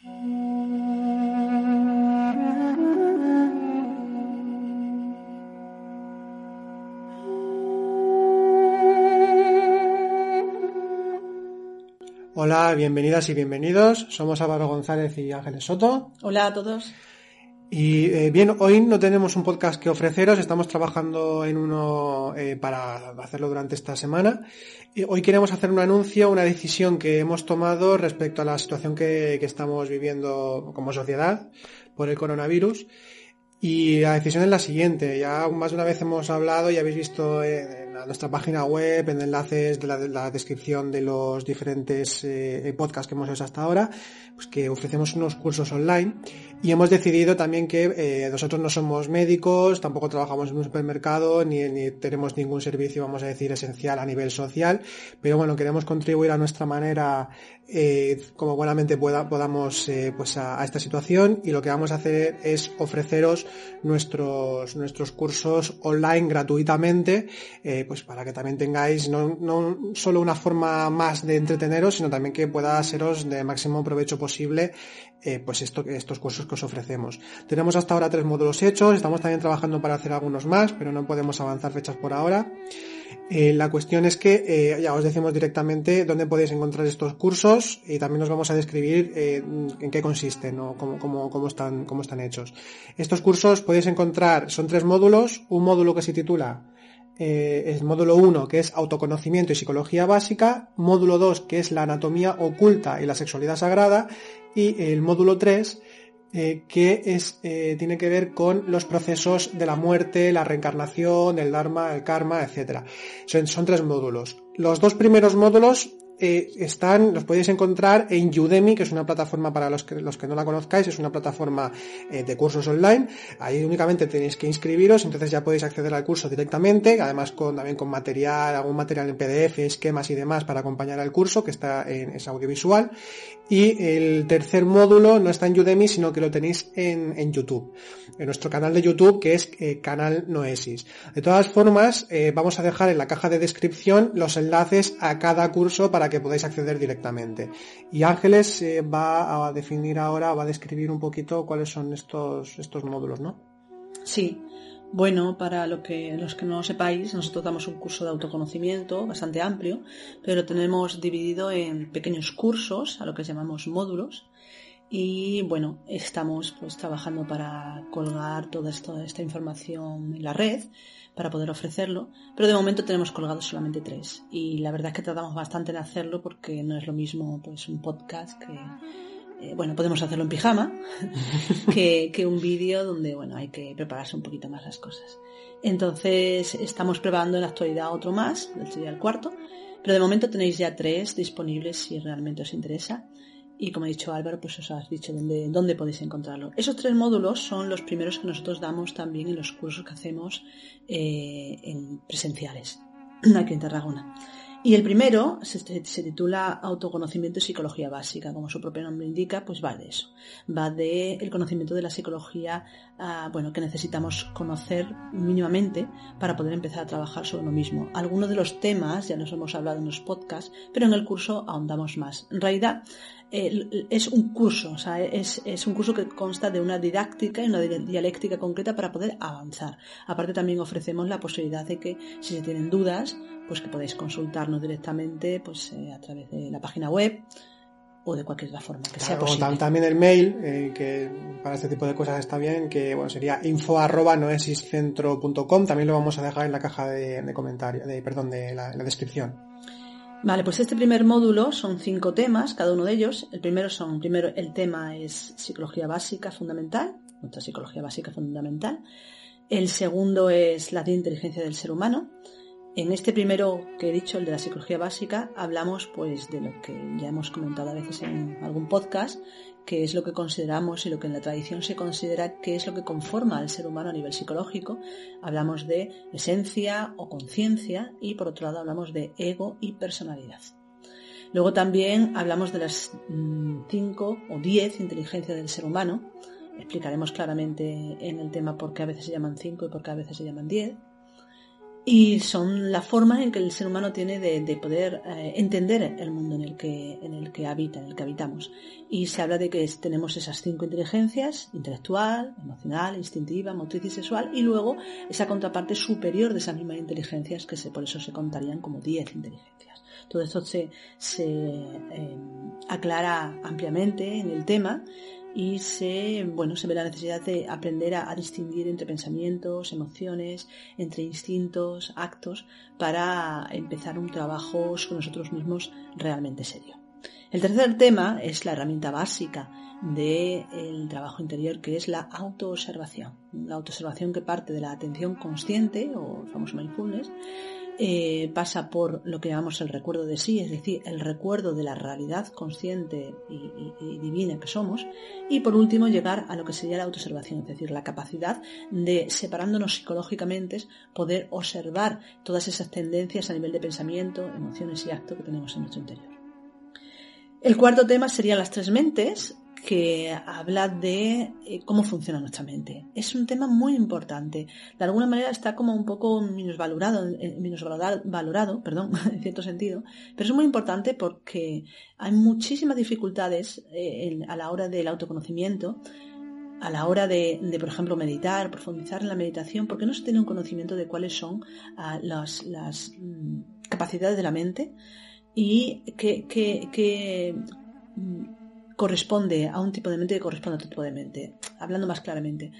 Hola, bienvenidas y bienvenidos. Somos Álvaro González y Ángeles Soto. Hola a todos. Y eh, bien, hoy no tenemos un podcast que ofreceros, estamos trabajando en uno eh, para hacerlo durante esta semana. Hoy queremos hacer un anuncio, una decisión que hemos tomado respecto a la situación que, estamos viviendo como sociedad por el coronavirus. Y la decisión es la siguiente, ya más de una vez hemos hablado y habéis visto en nuestra página web, en enlaces de la, de la descripción de los diferentes eh, podcasts que hemos hecho hasta ahora, pues que ofrecemos unos cursos online y hemos decidido también que eh, nosotros no somos médicos, tampoco trabajamos en un supermercado, ni, ni, tenemos ningún servicio, vamos a decir, esencial a nivel social, pero bueno, queremos contribuir a nuestra manera eh, como buenamente pueda, podamos eh, pues a, esta situación y lo que vamos a hacer es ofreceros nuestros, nuestros cursos online gratuitamente, pues para que también tengáis no, no solo una forma más de entreteneros, sino también que pueda seros de máximo provecho posible eh, pues esto, estos cursos que os ofrecemos. Tenemos hasta ahora tres módulos hechos, estamos también trabajando para hacer algunos más, pero no podemos avanzar fechas por ahora. Eh, la cuestión es que eh, ya os decimos directamente dónde podéis encontrar estos cursos y también os vamos a describir eh, en qué consisten o cómo, cómo, cómo, están, cómo están hechos. Estos cursos podéis encontrar, son tres módulos, un módulo que se titula eh, el módulo 1 que es autoconocimiento y psicología básica, módulo 2 que es la anatomía oculta y la sexualidad sagrada y el módulo 3 eh, que es, eh, tiene que ver con los procesos de la muerte, la reencarnación, el dharma, el karma, etc. Son, son tres módulos. Los dos primeros módulos eh, están, los podéis encontrar en Udemy, que es una plataforma para los que, los que no la conozcáis, es una plataforma eh, de cursos online. Ahí únicamente tenéis que inscribiros, entonces ya podéis acceder al curso directamente, además con, también con material, algún material en PDF, esquemas y demás para acompañar al curso, que está en, es audiovisual. Y el tercer módulo no está en Udemy, sino que lo tenéis en, YouTube, en nuestro canal de YouTube, que es eh, Canal Noesis. De todas formas, eh, vamos a dejar en la caja de descripción los enlaces a cada curso para que podáis acceder directamente. Y Ángeles eh, va a definir ahora, va a describir un poquito cuáles son estos, estos módulos, ¿no? Sí. Bueno, para lo que, los que no lo sepáis, nosotros damos un curso de autoconocimiento bastante amplio, pero lo tenemos dividido en pequeños cursos, a lo que llamamos módulos, y bueno, estamos pues trabajando para colgar toda esta, información en la red para poder ofrecerlo, pero de momento tenemos colgados solamente tres y la verdad es que tratamos bastante de hacerlo porque no es lo mismo pues un podcast que eh, bueno, podemos hacerlo en pijama, que, un vídeo donde, bueno, hay que prepararse un poquito más las cosas. Entonces, estamos preparando en la actualidad otro más, sería el cuarto, pero de momento tenéis ya tres disponibles si realmente os interesa. Y como ha dicho Álvaro, pues os has dicho dónde, dónde podéis encontrarlo. Esos tres módulos son los primeros que nosotros damos también en los cursos que hacemos eh, en presenciales, aquí en Tarragona. Y el primero se, titula Autoconocimiento y Psicología Básica. Como su propio nombre indica, pues va de eso. Va de el conocimiento de la psicología, uh, bueno, que necesitamos conocer mínimamente para poder empezar a trabajar sobre lo mismo. Algunos de los temas ya nos hemos hablado en los podcasts, pero en el curso ahondamos más. En realidad, eh, es un curso, o sea, es, es, un curso que consta de una didáctica y una dialéctica concreta para poder avanzar. Aparte también ofrecemos la posibilidad de que si se tienen dudas, pues que podéis consultarnos directamente pues eh, a través de la página web o de cualquier otra forma que claro, sea posible. También el mail, eh, que para este tipo de cosas está bien, que bueno sería info arroba noesiscentro.com, también lo vamos a dejar en la caja de, de comentarios, de, perdón, de la, la descripción. Vale, pues este primer módulo son cinco temas, cada uno de ellos. El primero son, primero el tema es psicología básica fundamental, nuestra psicología básica fundamental. El segundo es la inteligencia del ser humano. En este primero que he dicho, el de la psicología básica, hablamos pues de lo que ya hemos comentado a veces en algún podcast, que es lo que consideramos y lo que en la tradición se considera que es lo que conforma al ser humano a nivel psicológico. Hablamos de esencia o conciencia y por otro lado hablamos de ego y personalidad. Luego también hablamos de las 5 mm, o 10 inteligencias del ser humano. Explicaremos claramente en el tema por qué a veces se llaman 5 y por qué a veces se llaman 10 y son la forma en que el ser humano tiene de, poder eh, entender el mundo en el, que, en el que habita, en el que habitamos. Y se habla de que tenemos esas cinco inteligencias, intelectual, emocional, instintiva, motriz y sexual, y luego esa contraparte superior de esas mismas inteligencias que por eso se contarían como diez inteligencias. Todo esto se, se eh, aclara ampliamente en el tema y se, bueno, se ve la necesidad de aprender a, distinguir entre pensamientos, emociones, entre instintos, actos, para empezar un trabajo sobre nosotros mismos realmente serio. El tercer tema es la herramienta básica del trabajo interior, que es la autoobservación. La autoobservación que parte de la atención consciente, o famoso mindfulness, eh, pasa por lo que llamamos el recuerdo de sí, es decir, el recuerdo de la realidad consciente y, divina que somos, y por último llegar a lo que sería la autoobservación, es decir, la capacidad de, separándonos psicológicamente, poder observar todas esas tendencias a nivel de pensamiento, emociones y acto que tenemos en nuestro interior. El cuarto tema sería las tres mentes, que habla de eh, cómo funciona nuestra mente. Es un tema muy importante. De alguna manera está como un poco minusvalorado, eh, valorado, perdón, en cierto sentido, pero es muy importante porque hay muchísimas dificultades eh, a la hora del autoconocimiento, a la hora de, por ejemplo, meditar, profundizar en la meditación, porque no se tiene un conocimiento de cuáles son ah, las, mm, capacidades de la mente y que mm, corresponde a un tipo de mente que corresponde a otro tipo de mente. Hablando más claramente,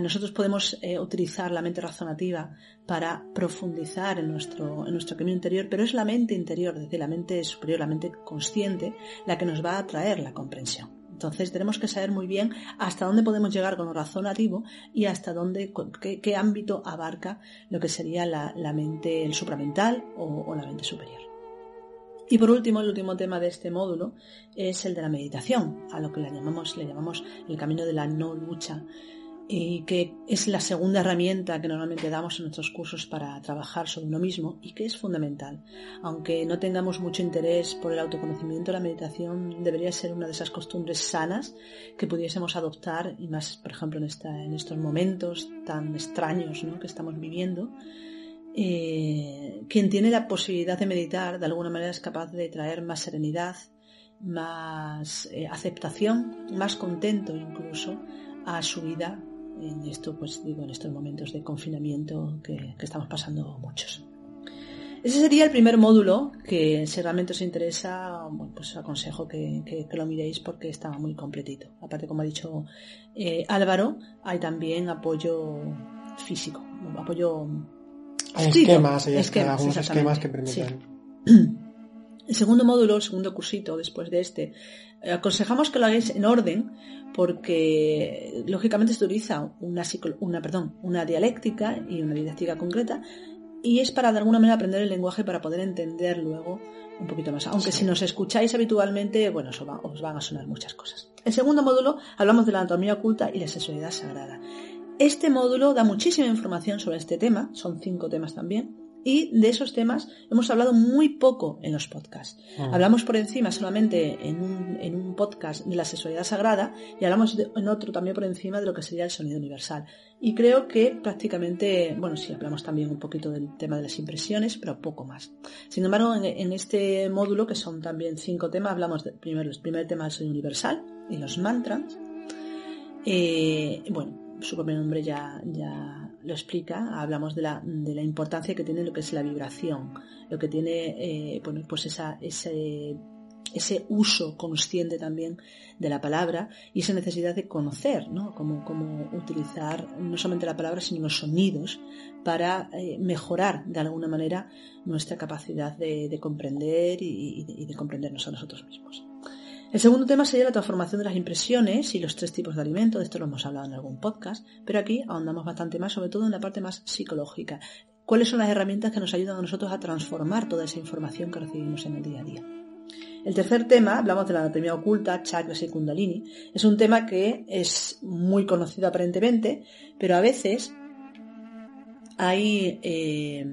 nosotros podemos eh, utilizar la mente razonativa para profundizar en nuestro, en nuestro camino interior, pero es la mente interior, es decir, la mente superior, la mente consciente, la que nos va a traer la comprensión. Entonces tenemos que saber muy bien hasta dónde podemos llegar con lo razonativo y hasta dónde, qué, ámbito abarca lo que sería la, mente, el supramental o la mente superior. Y por último, el último tema de este módulo es el de la meditación, a lo que le llamamos, le llamamos el camino de la no lucha, y que es la segunda herramienta que normalmente damos en nuestros cursos para trabajar sobre uno mismo y que es fundamental. Aunque no tengamos mucho interés por el autoconocimiento, la meditación debería ser una de esas costumbres sanas que pudiésemos adoptar, y más, por ejemplo, en, esta, en estos momentos tan extraños que estamos viviendo eh, quien tiene la posibilidad de meditar de alguna manera es capaz de traer más serenidad, más eh, aceptación, más contento incluso a su vida en esto, pues digo, en estos momentos de confinamiento que, estamos pasando muchos. Ese sería el primer módulo que si realmente os interesa, pues aconsejo que, lo miréis porque está muy completito. Aparte, como ha dicho eh, Álvaro, hay también apoyo físico, apoyo hay esquemas, hay algunos esquemas que permiten. El segundo módulo, el segundo cursito después de este, eh, aconsejamos que lo hagáis en orden porque lógicamente se utiliza una, una, perdón, una dialéctica y una didáctica concreta y es para de alguna manera aprender el lenguaje para poder entender luego un poquito más. Aunque si nos escucháis habitualmente, bueno, os van a sonar muchas cosas. El segundo módulo hablamos de la anatomía oculta y la sexualidad sagrada. Este módulo da muchísima información sobre este tema, son cinco temas también, y de esos temas hemos hablado muy poco en los podcasts. Ah. Hablamos por encima solamente en un, podcast de la sexualidad sagrada y hablamos en otro también por encima de lo que sería el sonido universal. Y creo que prácticamente, bueno, sí, hablamos también un poquito del tema de las impresiones, pero poco más. Sin embargo, en, este módulo, que son también cinco temas, hablamos de, primero, el primer tema del sonido universal y los mantras. Eh, bueno, su propio nombre ya, ya lo explica, hablamos de la, de la, importancia que tiene lo que es la vibración, lo que tiene eh, bueno, pues esa, ese, ese uso consciente también de la palabra y esa necesidad de conocer, ¿no? Cómo, utilizar no solamente la palabra, sino los sonidos para eh, mejorar de alguna manera nuestra capacidad de, comprender y de comprendernos a nosotros mismos. El segundo tema sería la transformación de las impresiones y los tres tipos de alimento. De esto lo hemos hablado en algún podcast, pero aquí ahondamos bastante más, sobre todo en la parte más psicológica. cuáles son las herramientas que nos ayudan a nosotros a transformar toda esa información que recibimos en el día a día. El tercer tema, hablamos de la anatomía oculta, chakras y kundalini, es un tema que es muy conocido aparentemente, pero a veces hay eh,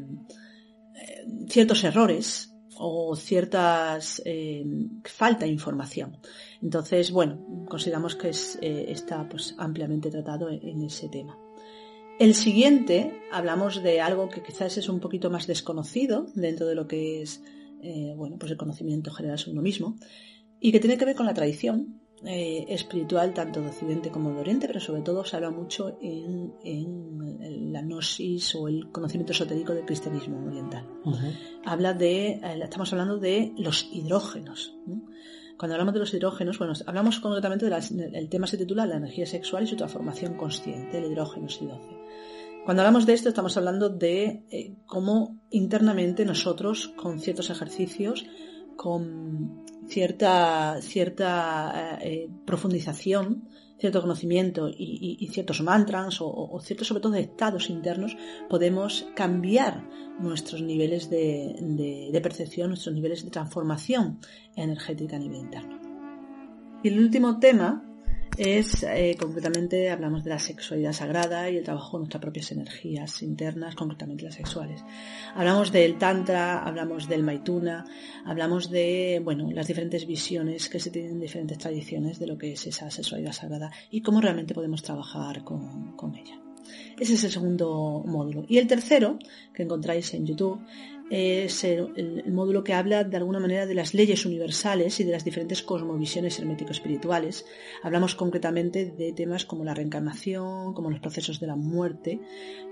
ciertos errores o ciertas eh, falta de información. Entonces, bueno, consideramos que eh, está pues, ampliamente tratado en, ese tema. El siguiente, hablamos de algo que quizás es un poquito más desconocido dentro de lo que es bueno, pues el conocimiento general sobre uno mismo y que tiene que ver con la tradición eh, espiritual tanto de Occidente como de Oriente, pero sobre todo se habla mucho en, la gnosis o el conocimiento esotérico del cristianismo oriental. Habla de, eh, estamos hablando de los hidrógenos. Cuando hablamos de los hidrógenos, bueno, hablamos concretamente del tema se titula La energía sexual y su transformación consciente, el hidrógeno S12. Cuando hablamos de esto estamos hablando de eh, cómo internamente nosotros con ciertos ejercicios, con cierta, cierta eh, profundización, cierto conocimiento y, ciertos mantras o, ciertos, sobre todo, estados internos, podemos cambiar nuestros niveles de percepción, nuestros niveles de transformación energética a nivel interno. Y el último tema es eh, concretamente hablamos de la sexualidad sagrada y el trabajo con nuestras propias energías internas, concretamente las sexuales. Hablamos del tantra, hablamos del maituna, hablamos de bueno las diferentes visiones que se tienen en diferentes tradiciones de lo que es esa sexualidad sagrada y cómo realmente podemos trabajar con, con ella. Ese es el segundo módulo. Y el tercero, que encontráis en YouTube, es el, módulo que habla de alguna manera de las leyes universales y de las diferentes cosmovisiones hermético-espirituales. Hablamos concretamente de temas como la reencarnación, como los procesos de la muerte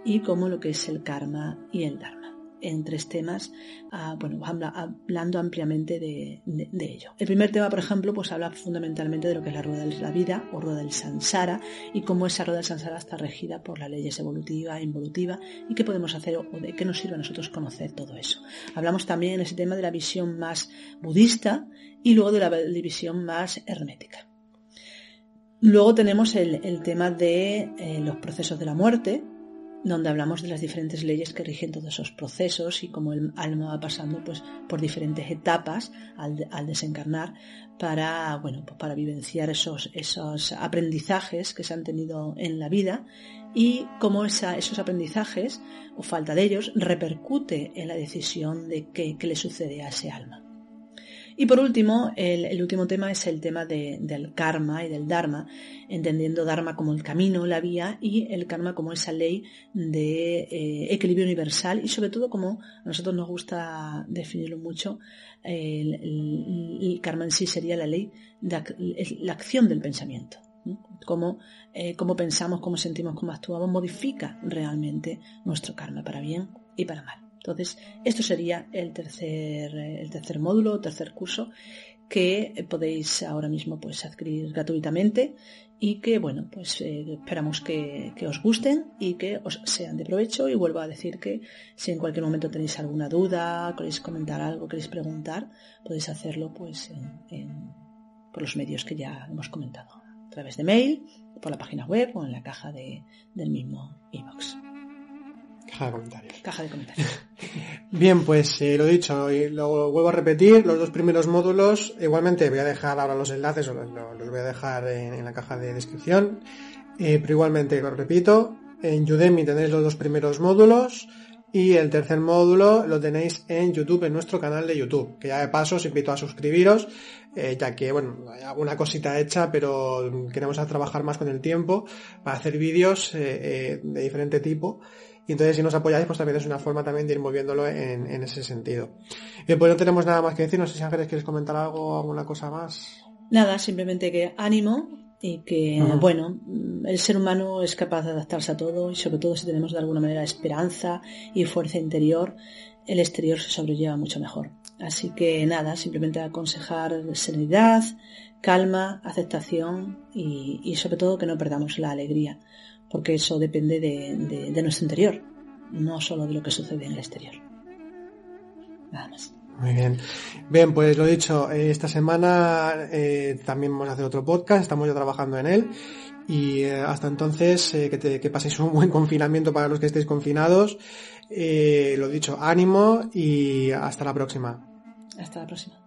y como lo que es el karma y el dharma en tres temas, ah, bueno, hablando ampliamente de, ello. El primer tema, por ejemplo, pues habla fundamentalmente de lo que es la rueda de la vida o rueda del sansara y cómo esa rueda del sansara está regida por las leyes evolutiva e involutiva y qué podemos hacer o de qué nos sirve a nosotros conocer todo eso. Hablamos también en ese tema de la visión más budista y luego de la visión más hermética. Luego tenemos el, tema de eh, los procesos de la muerte, donde hablamos de las diferentes leyes que rigen todos esos procesos y cómo el alma va pasando pues, por diferentes etapas al, desencarnar para, bueno, pues para vivenciar esos, esos aprendizajes que se han tenido en la vida y cómo esos aprendizajes o falta de ellos repercute en la decisión de qué le sucede a ese alma. Y por último, el, último tema es el tema del karma y del dharma, entendiendo dharma como el camino, la vía, y el karma como esa ley de eh, equilibrio universal y sobre todo como a nosotros nos gusta definirlo mucho, el, karma en sí sería la ley de la acción del pensamiento. Cómo, eh, cómo pensamos, cómo sentimos, cómo actuamos, modifica realmente nuestro karma para bien y para mal. Entonces, esto sería el tercer, el tercer módulo, tercer curso que podéis ahora mismo pues adquirir gratuitamente y que bueno pues eh, esperamos que, os gusten y que os sean de provecho. Y vuelvo a decir que si en cualquier momento tenéis alguna duda queréis comentar algo queréis preguntar podéis hacerlo pues por los medios que ya hemos comentado. A través de mail por la página web o en la caja de, del mismo ebox Caja de comentarios. Caja de comentarios. Bien, pues eh, lo dicho, y lo vuelvo a repetir, los dos primeros módulos, igualmente voy a dejar ahora los enlaces, los, los voy a dejar en, la caja de descripción, eh, pero igualmente lo repito, en Udemy tenéis los dos primeros módulos y el tercer módulo lo tenéis en YouTube, en nuestro canal de YouTube, que ya de paso os invito a suscribiros, eh, ya que, bueno, hay alguna cosita hecha, pero queremos trabajar más con el tiempo para hacer vídeos de diferente tipo y entonces si nos apoyáis, pues también es una forma también de ir moviéndolo en, ese sentido. Bien, pues no tenemos nada más que decir. No sé si Ángeles quieres comentar algo, alguna cosa más. Nada, simplemente que ánimo y que, bueno, el ser humano es capaz de adaptarse a todo y sobre todo si tenemos de alguna manera esperanza y fuerza interior, el exterior se sobrelleva mucho mejor. Así que nada, simplemente aconsejar serenidad, calma, aceptación y, y sobre todo que no perdamos la alegría porque eso depende de, nuestro interior, no solo de lo que sucede en el exterior. Nada más. Muy bien. Bien, pues lo dicho, eh, esta semana eh, también vamos a hacer otro podcast, estamos ya trabajando en él. Y eh, hasta entonces, que, que, paséis un buen confinamiento para los que estéis confinados lo dicho, ánimo y hasta la próxima. Hasta la próxima.